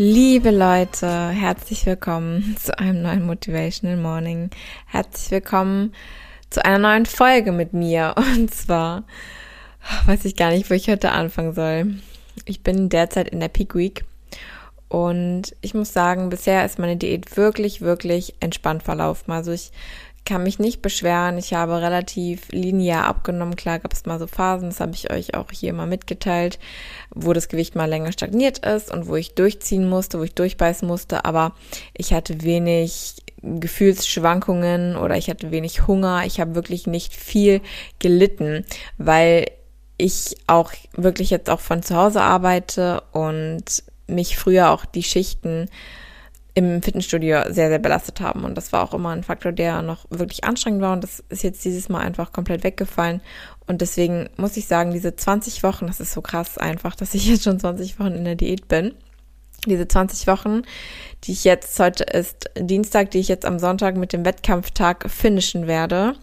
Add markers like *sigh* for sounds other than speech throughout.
Liebe Leute, herzlich willkommen zu einem neuen Motivational Morning. Herzlich willkommen zu einer neuen Folge mit mir. Und zwar weiß ich gar nicht, wo ich heute anfangen soll. Ich bin derzeit in der Peak Week und ich muss sagen, bisher ist meine Diät wirklich, wirklich entspannt verlaufen. Also ich kann mich nicht beschweren. Ich habe relativ linear abgenommen. Klar gab es mal so Phasen, das habe ich euch auch hier mal mitgeteilt, wo das Gewicht mal länger stagniert ist und wo ich durchziehen musste, wo ich durchbeißen musste. Aber ich hatte wenig Gefühlsschwankungen oder ich hatte wenig Hunger. Ich habe wirklich nicht viel gelitten, weil ich auch wirklich jetzt auch von zu Hause arbeite und mich früher auch die Schichten im Fitnessstudio sehr, sehr belastet haben. Und das war auch immer ein Faktor, der noch wirklich anstrengend war. Und das ist jetzt dieses Mal einfach komplett weggefallen. Und deswegen muss ich sagen, diese 20 Wochen, das ist so krass einfach, dass ich jetzt schon 20 Wochen in der Diät bin. Diese 20 Wochen, die ich jetzt, heute ist Dienstag, die ich jetzt am Sonntag mit dem Wettkampftag finishen werde,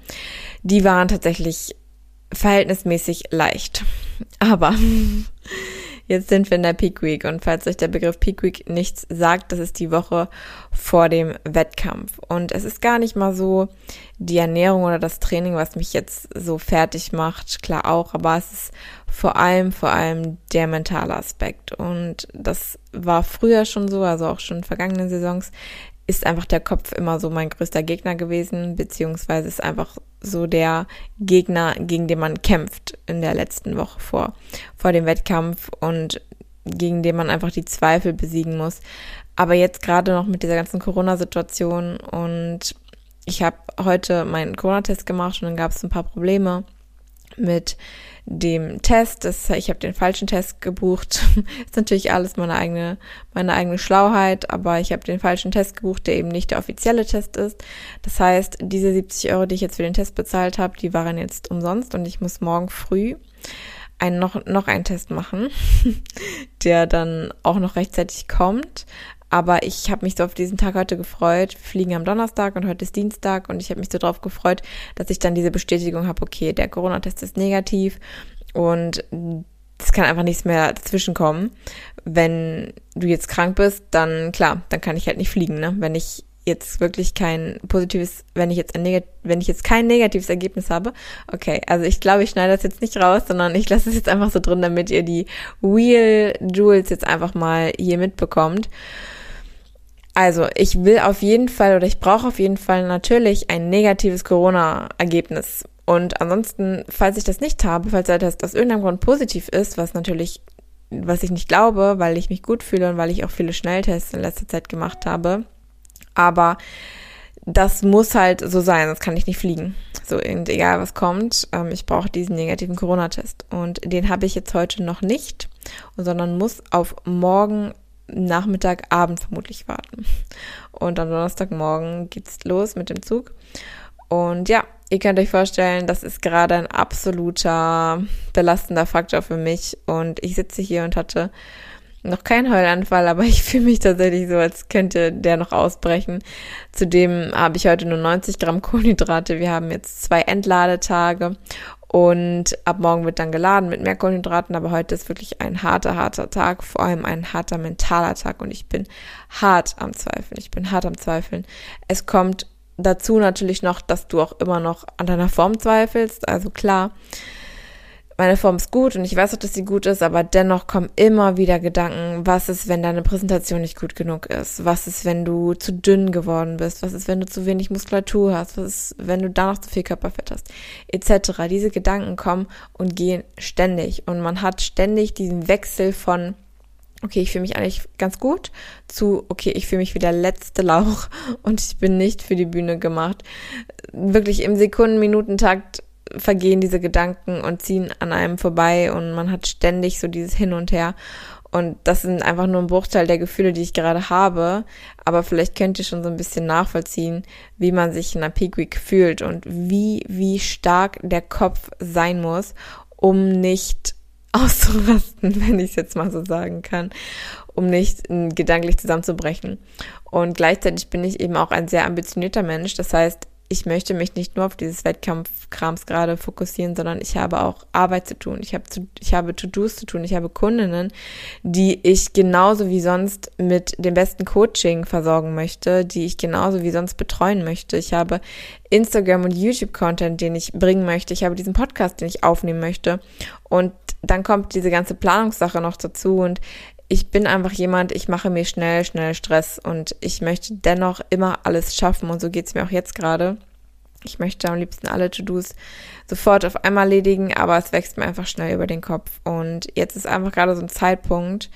die waren tatsächlich verhältnismäßig leicht. Aber Jetzt sind wir in der Peak Week und falls euch der Begriff Peak Week nichts sagt, das ist die Woche vor dem Wettkampf. Und es ist gar nicht mal so die Ernährung oder das Training, was mich jetzt so fertig macht, klar auch, aber es ist vor allem, vor allem der mentale Aspekt. Und das war früher schon so, also auch schon in vergangenen Saisons ist einfach der Kopf immer so mein größter Gegner gewesen, beziehungsweise ist einfach so der Gegner, gegen den man kämpft in der letzten Woche vor, vor dem Wettkampf und gegen den man einfach die Zweifel besiegen muss. Aber jetzt gerade noch mit dieser ganzen Corona-Situation und ich habe heute meinen Corona-Test gemacht und dann gab es ein paar Probleme mit dem Test. Das, ich habe den falschen Test gebucht. *laughs* ist natürlich alles meine eigene, meine eigene Schlauheit, aber ich habe den falschen Test gebucht, der eben nicht der offizielle Test ist. Das heißt, diese 70 Euro, die ich jetzt für den Test bezahlt habe, die waren jetzt umsonst und ich muss morgen früh einen, noch, noch einen Test machen, *laughs* der dann auch noch rechtzeitig kommt. Aber ich habe mich so auf diesen Tag heute gefreut. Wir fliegen am Donnerstag und heute ist Dienstag und ich habe mich so drauf gefreut, dass ich dann diese Bestätigung habe, okay, der Corona-Test ist negativ und es kann einfach nichts mehr dazwischen kommen. Wenn du jetzt krank bist, dann klar, dann kann ich halt nicht fliegen, ne? Wenn ich jetzt wirklich kein positives, wenn ich jetzt ein wenn ich jetzt kein negatives Ergebnis habe, okay, also ich glaube, ich schneide das jetzt nicht raus, sondern ich lasse es jetzt einfach so drin, damit ihr die Real Jewels jetzt einfach mal hier mitbekommt. Also, ich will auf jeden Fall oder ich brauche auf jeden Fall natürlich ein negatives Corona-Ergebnis. Und ansonsten, falls ich das nicht habe, falls der Test aus irgendeinem Grund positiv ist, was natürlich, was ich nicht glaube, weil ich mich gut fühle und weil ich auch viele Schnelltests in letzter Zeit gemacht habe. Aber das muss halt so sein, sonst kann ich nicht fliegen. So, egal was kommt, ähm, ich brauche diesen negativen Corona-Test. Und den habe ich jetzt heute noch nicht, sondern muss auf morgen Nachmittag, Abend vermutlich warten. Und am Donnerstagmorgen geht's los mit dem Zug. Und ja, ihr könnt euch vorstellen, das ist gerade ein absoluter belastender Faktor für mich. Und ich sitze hier und hatte noch keinen Heulanfall, aber ich *laughs* fühle mich tatsächlich so, als könnte der noch ausbrechen. Zudem habe ich heute nur 90 Gramm Kohlenhydrate. Wir haben jetzt zwei Entladetage und ab morgen wird dann geladen mit mehr Kohlenhydraten, aber heute ist wirklich ein harter, harter Tag, vor allem ein harter mentaler Tag und ich bin hart am Zweifeln. Ich bin hart am Zweifeln. Es kommt dazu natürlich noch, dass du auch immer noch an deiner Form zweifelst. Also klar, meine Form ist gut und ich weiß auch, dass sie gut ist, aber dennoch kommen immer wieder Gedanken, was ist, wenn deine Präsentation nicht gut genug ist? Was ist, wenn du zu dünn geworden bist? Was ist, wenn du zu wenig Muskulatur hast? Was ist, wenn du da noch zu viel Körperfett hast? Etc. Diese Gedanken kommen und gehen ständig und man hat ständig diesen Wechsel von okay, ich fühle mich eigentlich ganz gut, zu, okay, ich fühle mich wie der letzte Lauch *laughs* und ich bin nicht für die Bühne gemacht. Wirklich im Sekunden-Minutentakt vergehen diese Gedanken und ziehen an einem vorbei und man hat ständig so dieses Hin und Her. Und das sind einfach nur ein Bruchteil der Gefühle, die ich gerade habe. Aber vielleicht könnt ihr schon so ein bisschen nachvollziehen, wie man sich in einer Peak Week fühlt und wie, wie stark der Kopf sein muss, um nicht *laughs* auszurasten, wenn ich es jetzt mal so sagen kann, um nicht gedanklich zusammenzubrechen. Und gleichzeitig bin ich eben auch ein sehr ambitionierter Mensch. Das heißt, ich möchte mich nicht nur auf dieses Wettkampfkrams gerade fokussieren, sondern ich habe auch Arbeit zu tun. Ich habe, zu, ich habe To-Dos zu tun. Ich habe Kundinnen, die ich genauso wie sonst mit dem besten Coaching versorgen möchte, die ich genauso wie sonst betreuen möchte. Ich habe Instagram und YouTube-Content, den ich bringen möchte. Ich habe diesen Podcast, den ich aufnehmen möchte. Und dann kommt diese ganze Planungssache noch dazu und ich bin einfach jemand, ich mache mir schnell, schnell Stress und ich möchte dennoch immer alles schaffen und so geht es mir auch jetzt gerade. Ich möchte am liebsten alle To-Dos sofort auf einmal erledigen, aber es wächst mir einfach schnell über den Kopf. Und jetzt ist einfach gerade so ein Zeitpunkt,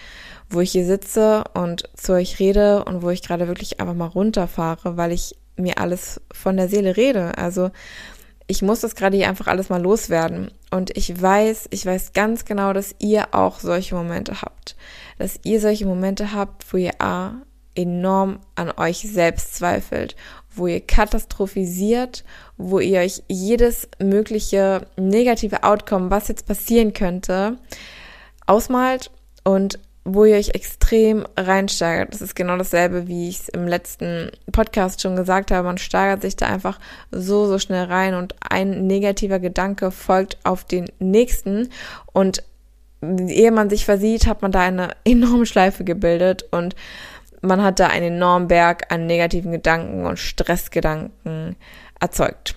wo ich hier sitze und zu euch rede und wo ich gerade wirklich einfach mal runterfahre, weil ich mir alles von der Seele rede. Also ich muss das gerade hier einfach alles mal loswerden. Und ich weiß, ich weiß ganz genau, dass ihr auch solche Momente habt. Dass ihr solche Momente habt, wo ihr A, enorm an euch selbst zweifelt, wo ihr katastrophisiert, wo ihr euch jedes mögliche negative Outcome, was jetzt passieren könnte, ausmalt und wo ihr euch extrem reinsteigert. Das ist genau dasselbe, wie ich es im letzten Podcast schon gesagt habe. Man steigert sich da einfach so, so schnell rein und ein negativer Gedanke folgt auf den nächsten und ehe man sich versieht, hat man da eine *laughs* enorme Schleife gebildet und man hat da einen enormen Berg an negativen Gedanken und Stressgedanken erzeugt.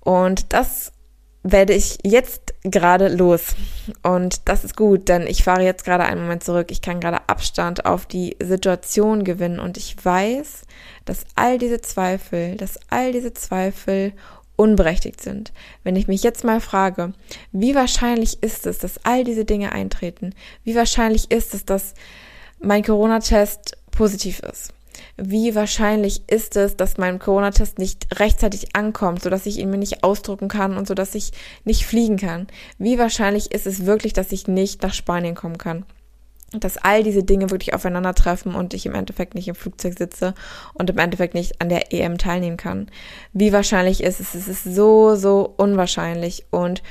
Und das werde ich jetzt gerade los. Und das ist gut, denn ich fahre jetzt gerade einen Moment zurück. Ich kann gerade Abstand auf die Situation gewinnen und ich weiß, dass all diese Zweifel, dass all diese Zweifel unberechtigt sind. Wenn ich mich jetzt mal frage, wie wahrscheinlich ist es, dass all diese Dinge eintreten? Wie wahrscheinlich ist es, dass mein Corona-Test positiv ist? Wie wahrscheinlich ist es, dass mein Corona-Test nicht rechtzeitig ankommt, sodass ich ihn mir nicht ausdrucken kann und sodass ich nicht fliegen kann? Wie wahrscheinlich ist es wirklich, dass ich nicht nach Spanien kommen kann? dass all diese Dinge wirklich aufeinandertreffen und ich im Endeffekt nicht im Flugzeug sitze und im Endeffekt nicht an der EM teilnehmen kann. Wie wahrscheinlich ist es? Es ist so, so unwahrscheinlich und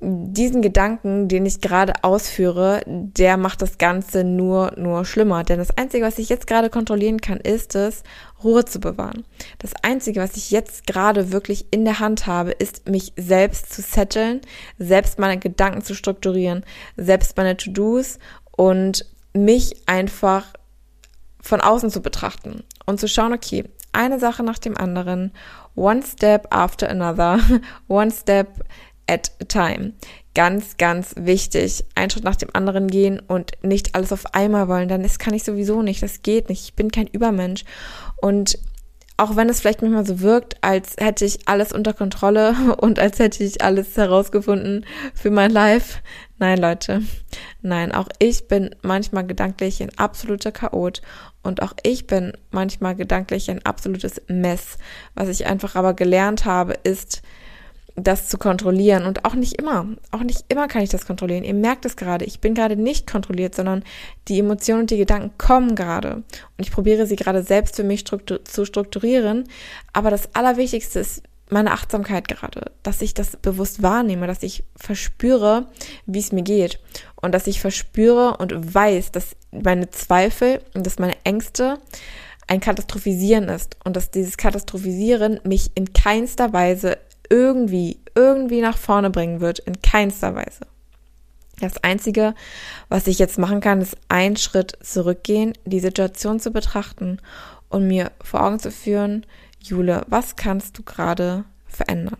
diesen Gedanken, den ich gerade ausführe, der macht das Ganze nur, nur schlimmer. Denn das Einzige, was ich jetzt gerade kontrollieren kann, ist es, Ruhe zu bewahren. Das Einzige, was ich jetzt gerade wirklich in der Hand habe, ist, mich selbst zu setteln, selbst meine Gedanken zu strukturieren, selbst meine To-Dos und mich einfach von außen zu betrachten und zu schauen, okay, eine Sache nach dem anderen, one step after another, *laughs* one step at a time. Ganz, ganz wichtig. Ein Schritt nach dem anderen gehen und nicht alles auf einmal wollen. Dann kann ich sowieso nicht. Das geht nicht. Ich bin kein Übermensch. Und auch wenn es vielleicht manchmal so wirkt, als hätte ich alles unter Kontrolle *laughs* und als hätte ich alles herausgefunden für mein Life. Nein, Leute. Nein, auch ich bin manchmal gedanklich ein absoluter Chaot und auch ich bin manchmal gedanklich ein absolutes Mess. Was ich einfach aber gelernt habe, ist, das zu kontrollieren und auch nicht immer. Auch nicht immer kann ich das kontrollieren. Ihr merkt es gerade. Ich bin gerade nicht kontrolliert, sondern die Emotionen und die Gedanken kommen gerade. Und ich probiere sie gerade selbst für mich struktur zu strukturieren. Aber das Allerwichtigste ist meine Achtsamkeit gerade, dass ich das bewusst wahrnehme, dass ich verspüre, wie es mir geht und dass ich verspüre und weiß, dass meine Zweifel und dass meine Ängste ein Katastrophisieren ist und dass dieses Katastrophisieren mich in keinster Weise irgendwie, irgendwie nach vorne bringen wird, in keinster Weise. Das Einzige, was ich jetzt machen kann, ist einen Schritt zurückgehen, die Situation zu betrachten und mir vor Augen zu führen, Jule, was kannst du gerade verändern?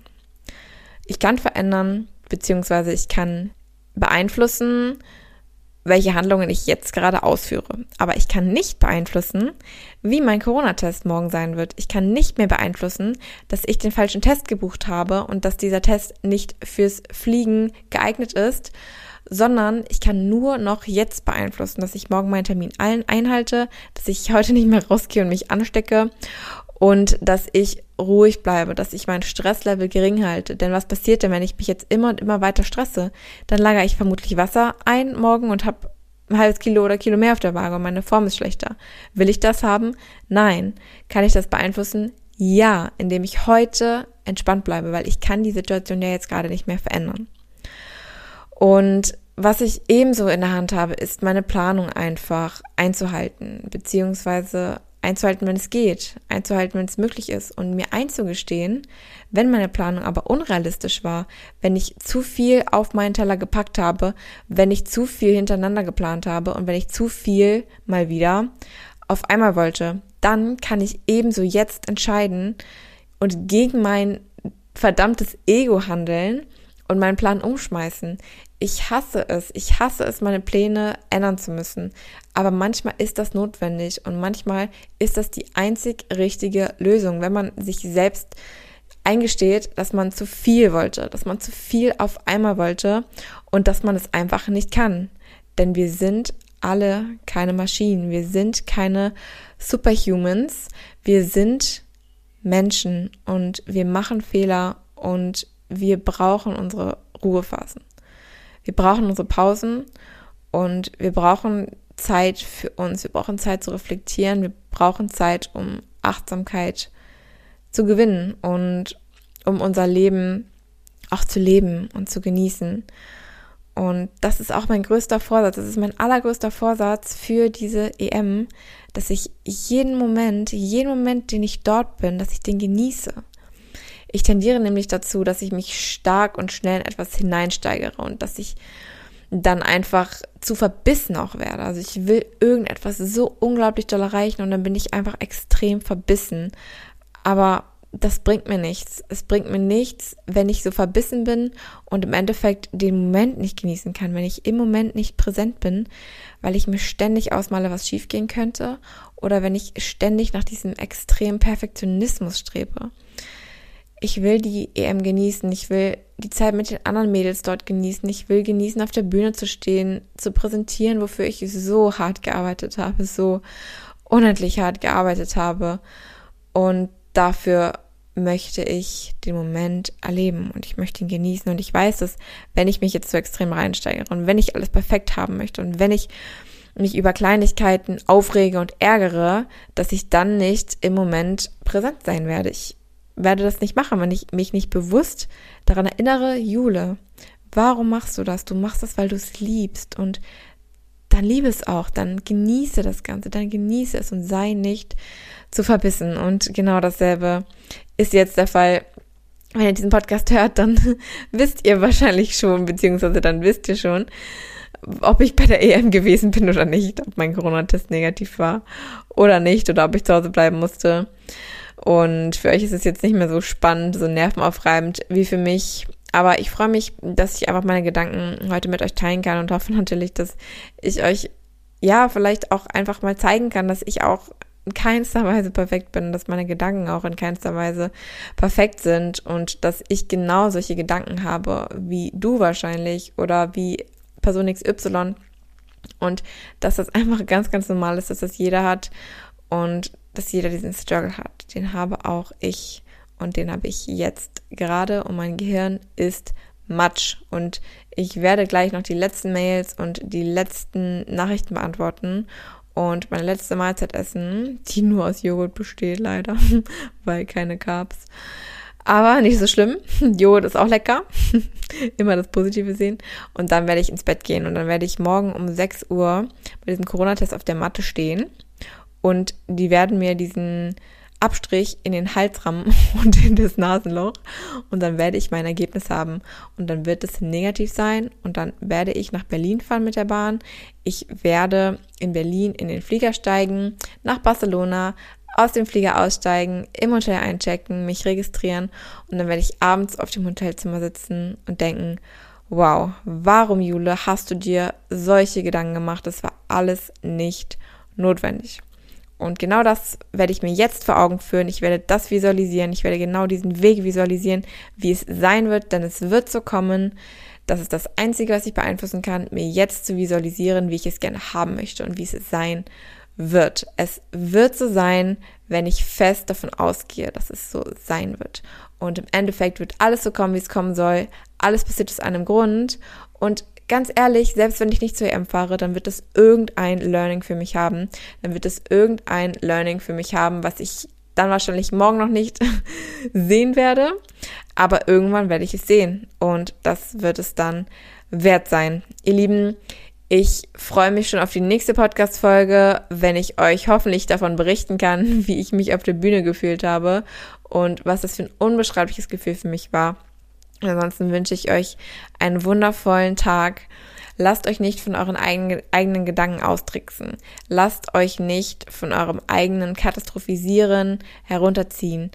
Ich kann verändern, beziehungsweise ich kann beeinflussen, welche Handlungen ich jetzt gerade ausführe. Aber ich kann nicht beeinflussen, wie mein Corona-Test morgen sein wird. Ich kann nicht mehr beeinflussen, dass ich den falschen Test gebucht habe und dass dieser Test nicht fürs Fliegen geeignet ist, sondern ich kann nur noch jetzt beeinflussen, dass ich morgen meinen Termin allen einhalte, dass ich *laughs* heute nicht mehr rausgehe und mich anstecke und dass ich ruhig bleibe, dass ich mein Stresslevel gering halte. Denn was passiert denn, wenn ich mich jetzt immer und immer weiter stresse? Dann lagere ich vermutlich Wasser ein morgen und habe ein halbes Kilo oder Kilo mehr auf der Waage und meine Form ist schlechter. Will ich das haben? Nein. Kann ich das beeinflussen? Ja, indem ich heute entspannt bleibe, weil ich kann die Situation ja jetzt gerade nicht mehr verändern. Und was ich ebenso in der Hand habe, ist meine Planung einfach einzuhalten, beziehungsweise einzuhalten, wenn es geht, einzuhalten, wenn es möglich ist. Und mir einzugestehen, wenn meine Planung aber unrealistisch war, wenn ich zu viel auf meinen Teller gepackt habe, wenn ich zu viel hintereinander geplant habe und wenn ich zu viel mal wieder auf einmal wollte, dann kann ich ebenso jetzt entscheiden und gegen mein verdammtes Ego handeln und meinen Plan umschmeißen. Ich hasse es. Ich hasse es, meine Pläne ändern zu müssen. Aber manchmal ist das notwendig und manchmal ist das die einzig richtige Lösung, wenn man sich selbst eingesteht, dass man zu viel wollte, dass man zu viel auf einmal wollte und dass man es einfach nicht kann. Denn wir sind alle keine Maschinen. Wir sind keine Superhumans. Wir sind Menschen und wir machen Fehler und wir brauchen unsere Ruhephasen. Wir brauchen unsere Pausen und wir brauchen Zeit für uns. Wir brauchen Zeit zu reflektieren. Wir brauchen Zeit, um Achtsamkeit zu gewinnen und um unser Leben auch zu leben und zu genießen. Und das ist auch mein größter Vorsatz. Das ist mein allergrößter Vorsatz für diese EM, dass ich jeden Moment, jeden Moment, den ich dort bin, dass ich den genieße. Ich tendiere nämlich dazu, dass ich mich stark und schnell in etwas hineinsteigere und dass ich dann einfach zu verbissen auch werde. Also ich will irgendetwas so unglaublich doll erreichen und dann bin ich einfach extrem verbissen. Aber das bringt mir nichts. Es bringt mir nichts, wenn ich so verbissen bin und im Endeffekt den Moment nicht genießen kann, wenn ich im Moment nicht präsent bin, weil ich mir ständig ausmale, was schiefgehen könnte oder wenn ich ständig nach diesem extremen Perfektionismus strebe ich will die EM genießen, ich will die Zeit mit den anderen Mädels dort genießen, ich will genießen, auf der Bühne zu stehen, zu präsentieren, wofür ich so hart gearbeitet habe, so unendlich hart gearbeitet habe. Und dafür möchte ich den Moment erleben und ich möchte ihn genießen. Und ich weiß, dass wenn ich mich jetzt so extrem reinsteigere und wenn ich alles perfekt haben möchte und wenn ich mich über Kleinigkeiten aufrege und ärgere, dass ich dann nicht im Moment präsent sein werde. Ich werde das nicht machen, wenn ich mich nicht bewusst daran erinnere, Jule, warum machst du das? Du machst das, weil du es liebst und dann liebe es auch, dann genieße das Ganze, dann genieße es und sei nicht zu verbissen. Und genau dasselbe ist jetzt der Fall. Wenn ihr diesen Podcast hört, dann *laughs* wisst ihr wahrscheinlich schon, beziehungsweise dann wisst ihr schon, ob ich bei der EM gewesen bin oder nicht, ob mein Corona-Test negativ war oder nicht, oder ob ich zu Hause bleiben musste. Und für euch ist es jetzt nicht mehr so spannend, so nervenaufreibend wie für mich. Aber ich freue mich, dass ich einfach meine Gedanken heute mit euch teilen kann und hoffe natürlich, dass ich euch ja vielleicht auch einfach mal zeigen kann, dass ich auch in keinster Weise perfekt bin, dass meine Gedanken auch in keinster Weise perfekt sind und dass ich genau solche Gedanken habe wie du wahrscheinlich oder wie Person XY und dass das *laughs* einfach ganz, ganz normal ist, dass das jeder hat und dass jeder diesen Struggle hat. Den habe auch ich und den habe ich jetzt gerade und mein Gehirn ist Matsch und ich werde gleich noch die letzten Mails und die letzten Nachrichten beantworten und meine letzte Mahlzeit essen, die nur aus Joghurt besteht leider, *laughs* weil keine Carbs. Aber nicht so schlimm. Joghurt ist auch lecker. *laughs* Immer das Positive sehen. Und dann werde ich ins Bett gehen und dann werde ich morgen um 6 Uhr bei diesem Corona-Test auf der Matte stehen und die werden mir diesen Abstrich in den Hals rammen *laughs* und in das Nasenloch und dann werde ich mein Ergebnis haben und dann wird es negativ sein und dann werde ich nach Berlin fahren mit der Bahn. Ich werde in Berlin in den Flieger steigen, nach Barcelona, aus dem Flieger aussteigen, im Hotel einchecken, mich registrieren und dann werde ich abends auf dem Hotelzimmer sitzen und denken, wow, warum Jule, hast du dir solche Gedanken gemacht? Das war alles nicht notwendig. Und genau das werde ich mir jetzt vor Augen führen. Ich werde das visualisieren. Ich werde genau diesen Weg visualisieren, wie es sein wird, denn es wird so kommen. Das ist das Einzige, was ich beeinflussen kann, mir jetzt zu visualisieren, wie ich es gerne haben möchte und wie es sein wird. Es wird so sein, wenn ich fest davon ausgehe, dass es so sein wird. Und im Endeffekt wird alles so kommen, wie es kommen soll. Alles passiert aus einem Grund. Und ganz ehrlich, selbst wenn ich nicht zu EM fahre, dann wird es irgendein Learning für mich haben. Dann wird es irgendein Learning für mich haben, was ich dann wahrscheinlich morgen noch nicht *laughs* sehen werde. Aber irgendwann werde ich es sehen. Und das wird es dann wert sein. Ihr Lieben, ich freue mich schon auf die nächste Podcast-Folge, wenn ich euch hoffentlich davon berichten kann, *laughs* wie ich mich auf der Bühne gefühlt habe und was das für ein unbeschreibliches Gefühl für mich war. Ansonsten wünsche ich euch einen wundervollen Tag. Lasst euch nicht von euren eigenen, Gedanken austricksen. Lasst euch nicht von eurem eigenen Katastrophisieren herunterziehen.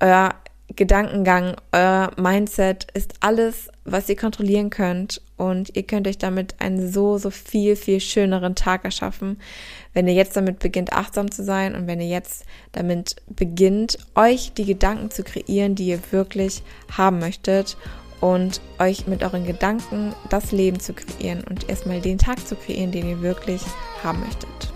Euer Gedankengang, euer Mindset ist alles, was ihr kontrollieren könnt und ihr könnt euch damit einen so, so viel, viel schöneren Tag erschaffen, wenn ihr jetzt damit beginnt, achtsam zu sein und wenn ihr jetzt damit beginnt, euch die Gedanken zu kreieren, die ihr wirklich haben möchtet und euch mit euren Gedanken das Leben zu kreieren und erstmal den Tag zu kreieren, den ihr wirklich haben möchtet.